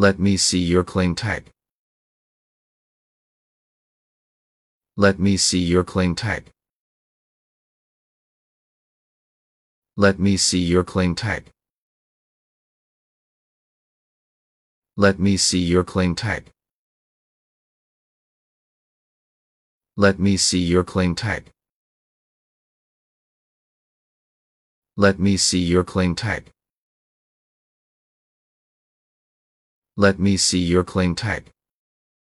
Let me see your claim tag. Let me see your claim tag. Let me see your claim tag. Let me see your claim tag. Let me see your claim tag. Let me see your claim tag. Let me see your claim tag.